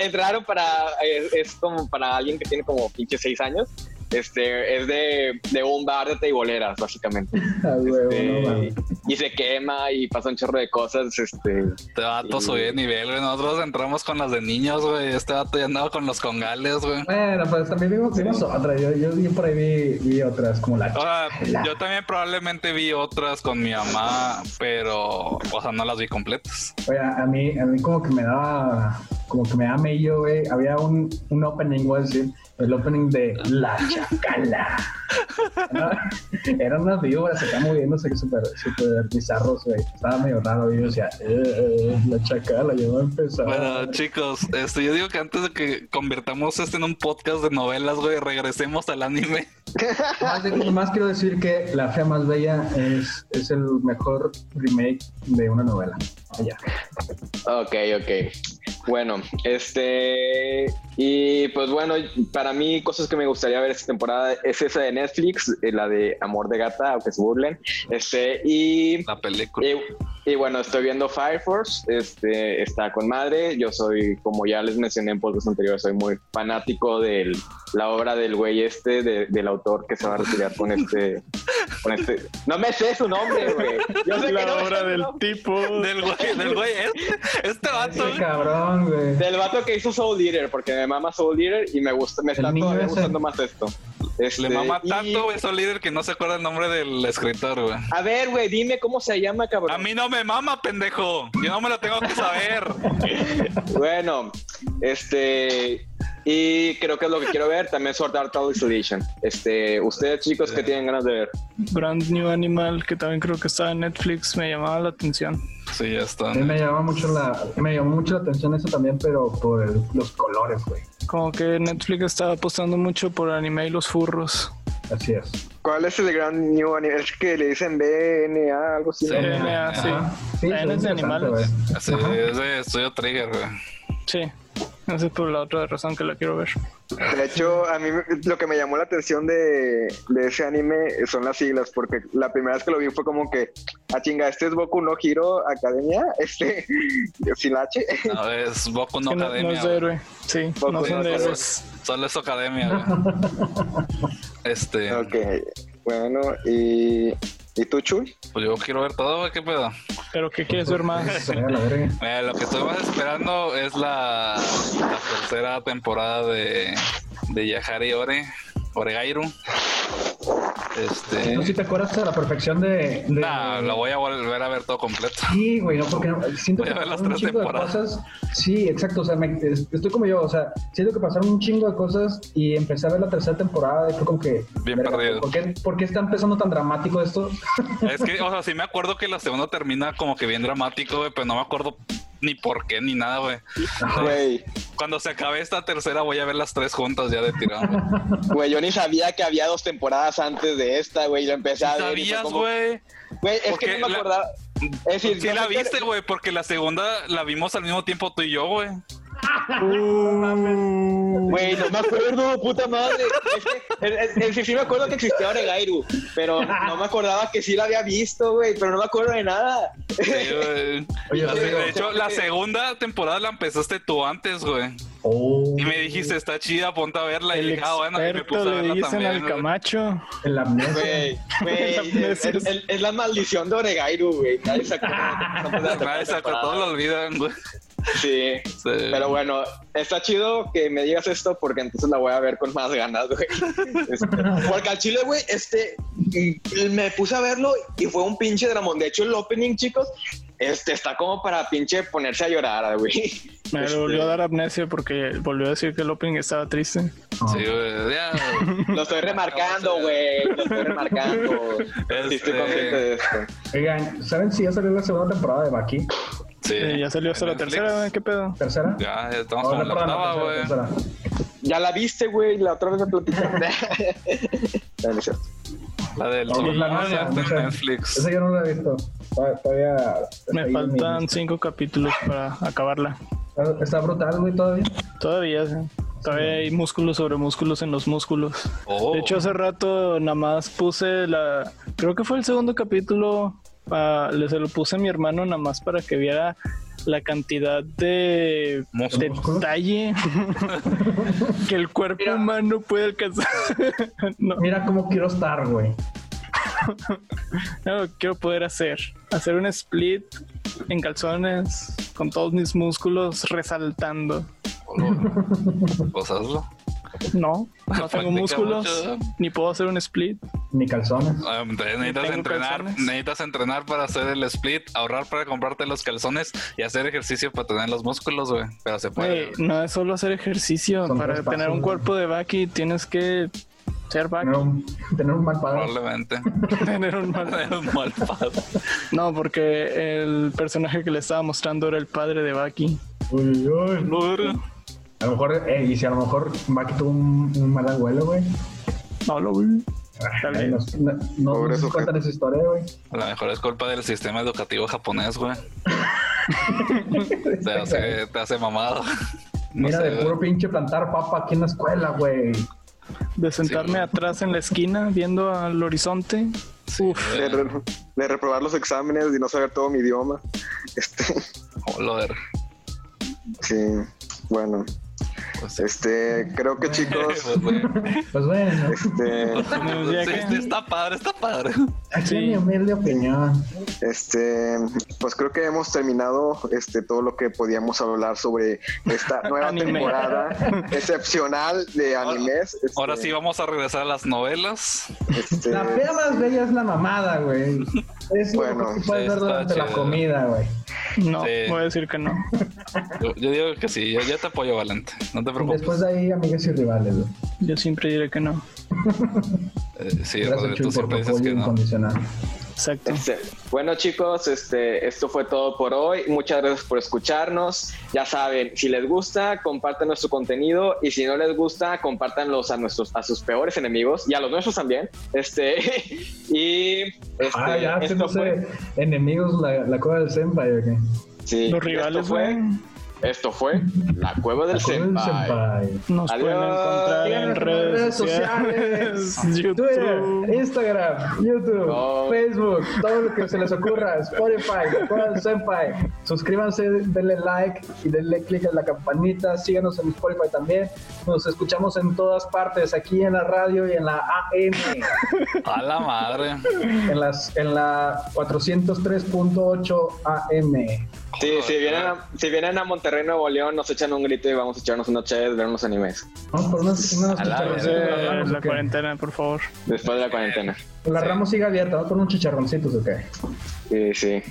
es raro para, es, es como para alguien que tiene como pinche seis años. Este, es de, de un bar de teiboleras, básicamente. Ah, Este, no y se quema y pasa un chorro de cosas, este, Este vato subió de nivel, güey. Nosotros entramos con las de niños, güey. Este vato ya andaba con los congales, güey. Bueno, pues también vimos, vimos otras. Yo, yo, yo por ahí vi, vi otras, como la. Ahora, yo también probablemente vi otras con mi mamá, pero, o sea, no las vi completas. Oye, a mí, a mí como que me daba, como que me daba mello, güey. Había un, un opening, voy a decir, el opening de La Chacala. Era- Eran unas víboras acá moviéndose que súper, súper bizarros, güey. Estaba medio raro y yo decía, eh, eh, La Chacala, ya va a empezar. Bueno, chicos, este, yo digo que antes de que convirtamos este en un podcast de novelas, güey, regresemos al anime. Más, de- nomás quiero decir que La Fea Más Bella es, es el mejor remake de una novela. Allá. Ok, ok. Bueno, este. Y pues bueno, para mí, cosas que me gustaría ver esta temporada es esa de Netflix, eh, la de Amor de Gata, aunque se burlen. Este, y. La película. Y, y bueno, estoy viendo Fire Force, este, está con madre. Yo soy, como ya les mencioné en podcast anteriores, soy muy fanático de la obra del güey este, de- del autor que se va a retirar con este, con este. No me sé su nombre, güey. Yo sé que la no me sé obra del tipo. Del güey, del güey este, este vato, Ese güey. cabrón, güey. Del vato que hizo Soul Eater, porque me mama Soul Eater y me gusta, me está todavía gustando más esto. Este, Le mama y- tanto, güey, su líder que no se acuerda el nombre del escritor, güey. A ver, güey, dime cómo se llama, cabrón. A mí no me mama, pendejo. Yo no me lo tengo que saber. Bueno, este. Y creo que es lo que quiero ver. También Sword Art Online Este, ustedes, chicos, que tienen ganas de ver? Brand New Animal, que también creo que estaba en Netflix, me llamaba la atención. Sí, ya está. Me llamaba mucho la, me llamó mucho la atención eso también, pero por el- los colores, güey. Como que Netflix estaba apostando mucho por anime y los furros. Así es. ¿Cuál es el gran new anime? Es que le dicen BNA, algo así. DNA, sí. Sí, es de animales. Sí, es de Estudio Trigger, güey. Sí. Esa es por la otra razón que la quiero ver. De hecho, a mí me- lo que me llamó la atención de, de ese anime son las siglas, porque la primera vez que lo vi fue como que, ah, chinga, este es Boku no Hero Academia, este, sin H. No, es Boku no Que no, no Academia. es de héroe. Sí, Poco no son de héroes. Solo es Academia, güey. Este. Ok, bueno, y ¿Y tú, Chuy? Pues yo quiero ver todo, ¿qué pedo? ¿Pero qué quieres ver más? Eh, lo que estoy más esperando es la, la tercera temporada de, de Yahari Ore, Oregairu. Este. No sé si te acuerdas a la perfección de. de- Nah, lo voy a volver a ver todo completo. Sí, güey, no, porque no- siento Voy que a ver las pasaron un tres chingo de temporadas. cosas. Sí, exacto, o sea, me- es- estoy como yo, o sea, siento que pasaron un chingo de cosas y empecé a ver la tercera temporada y fue como que... Bien verga, perdido. ¿por qué, por qué está empezando tan dramático esto? Es que, o sea, sí me acuerdo que la segunda termina como que bien dramático, güey, pero no me acuerdo ni por qué ni nada, güey. Güey, Cuando se acabe esta tercera voy a ver las tres juntas ya de tirado. güey. yo ni sabía que había dos temporadas antes de esta, güey. Lo empecé a ver. ¿Sabías, güey? Güey, es Porque que no me la- acordaba. Es decir, Sí no la viste, güey, porque la segunda la vimos al mismo tiempo tú y yo, güey. Güey, no me acuerdo, puta madre. Es que, es- es- sí me acuerdo que existía Oregairu, pero no me acordaba que sí la había visto, güey, pero no me acuerdo de nada. Oye, La- Rodrigo. de hecho, la segunda temporada la empezaste tú antes, güey. Oh, Y me dijiste, está chida, ponte a verla. y El dije, ah, bueno, y me puse a verla dicen también. al. Camacho. el amnesia. Güey, güey, La es, es- es- es la maldición de Oregairu, güey. Nadie se acuerda. Nadie se acuerda, todos lo olvidan, güey. Sí. Sí. Pero bueno, está chido que me digas esto porque entonces la voy a ver con más ganas, güey. Este, porque al chile, güey, este, y me puse a verlo y fue un pinche dramón. De hecho, el opening, chicos, este está como para pinche ponerse a llorar, güey. Me Este, volvió a dar amnesia porque volvió a decir que el opening estaba triste. Sí, güey. Ya, Lo estoy remarcando, güey. Lo estoy remarcando. Sí, estoy consciente de esto. Oigan, ¿saben si ya salió la segunda temporada de Baki? Sí. Eh, ya salió hasta la Netflix. tercera, güey, ¿qué pedo? ¿Tercera? Ya, ya estamos Oh, con la octava, güey. Ya la viste, güey. La otra vez me platicaste. La del No, pues la Ah, nueva, ya está no en sé. Netflix. Esa yo no la he visto. Todavía. Me faltan cinco capítulos para acabarla. Está- Está brutal, güey, todavía. Todavía, sí. Todavía hay músculos sobre músculos en los músculos. Oh. De hecho, hace rato nada más puse la. Creo que fue el segundo capítulo. Ah, le se lo puse a mi hermano nada más para que viera la cantidad de detalle que el cuerpo Mira. humano puede alcanzar. no, Mira cómo quiero estar, güey. no, quiero poder hacer. Hacer un split en calzones con todos mis músculos resaltando. Hazlo. No, no tengo músculos, mucho. ni puedo hacer un split. Ni calzones. Ah, necesitas entrenar, calzones. necesitas entrenar para hacer el split, ahorrar para comprarte los calzones y hacer ejercicio para tener los músculos, güey. Pero se puede. Güey, no es solo hacer ejercicio. Son Para tener pasos, un ¿no? cuerpo de Baki tienes que ser Baki. Tener un, tener un mal padre. Probablemente. tener un mal- Tener un mal padre. No, porque el personaje que le estaba mostrando era el padre de Baki. Uy, uy. A lo mejor, eh, y si a lo mejor Baki tuvo un, un mal abuelo, güey. No lo vi. Tal Ay, vez. No, no, no Pobre nos cuentan esa historia, güey. A lo mejor es culpa del sistema educativo japonés, güey. Te hace, te hace mamado. No Mira, sé, de güey. puro pinche plantar papa aquí en la escuela, güey. De sentarme Sí, atrás en la esquina viendo al horizonte. Uf, De, re- de reprobar los exámenes y no saber todo mi idioma. Este, Joder. sí, bueno. Pues. Este, creo que chicos, Pues. Pues bueno, este, sí, está padre, está padre. aquí Sí. mi humilde opinión. este, pues creo que hemos terminado este todo lo que podíamos hablar sobre esta nueva Anime. temporada excepcional de animes. Este, Ahora sí vamos a regresar a las novelas. este, La fea más bella es la mamada, güey. Es lo Bueno, mejor que puedes ver durante la comida, güey. No, Sí. voy a decir que no. Yo, yo digo que sí, yo, yo te apoyo, Valente. No te preocupes. Después de ahí, amigas y rivales, güey. Yo siempre diré que no. Eh, sí, Gracias, Rodrigo, tú por siempre tu dices apoyo que no. Exacto. Este, bueno chicos, este, esto fue todo por hoy. Muchas gracias por escucharnos. Ya saben, si les gusta, compartan nuestro contenido y si no les gusta, compártanlos a nuestros, a sus peores enemigos y a los nuestros también. Este y este, ah, ya, esto no fue- sé, enemigos, la, la cueva del senpai, Los rivales, fue güey. Esto fue La Cueva del La Cueva del Senpai. Nos Adiós. pueden encontrar en redes, sociales, Twitter, YouTube. Instagram, YouTube, No. Facebook, todo lo que se les ocurra, Spotify, La Cueva del Senpai. Suscríbanse, denle like y denle click en la campanita. Síganos en Spotify también. Nos escuchamos en todas partes, aquí en la radio y en la AM, A la madre. en, las, en la 403.8 AM. Sí, si vienen, a, si vienen a Monterrey, Nuevo León, nos echan un grito y vamos a echarnos una chévere, ver unos animes. Vamos por unas, unas A la chicharroncitos vez. de ramos, la cuarentena, por favor. Después de la cuarentena. La rama sigue abierta, vamos por unos chicharroncitos, ¿ok? Sí, sí.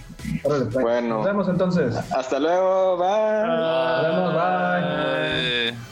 Órale, pues. Bueno. Nos vemos entonces. Hasta luego, bye. Nos vemos, bye.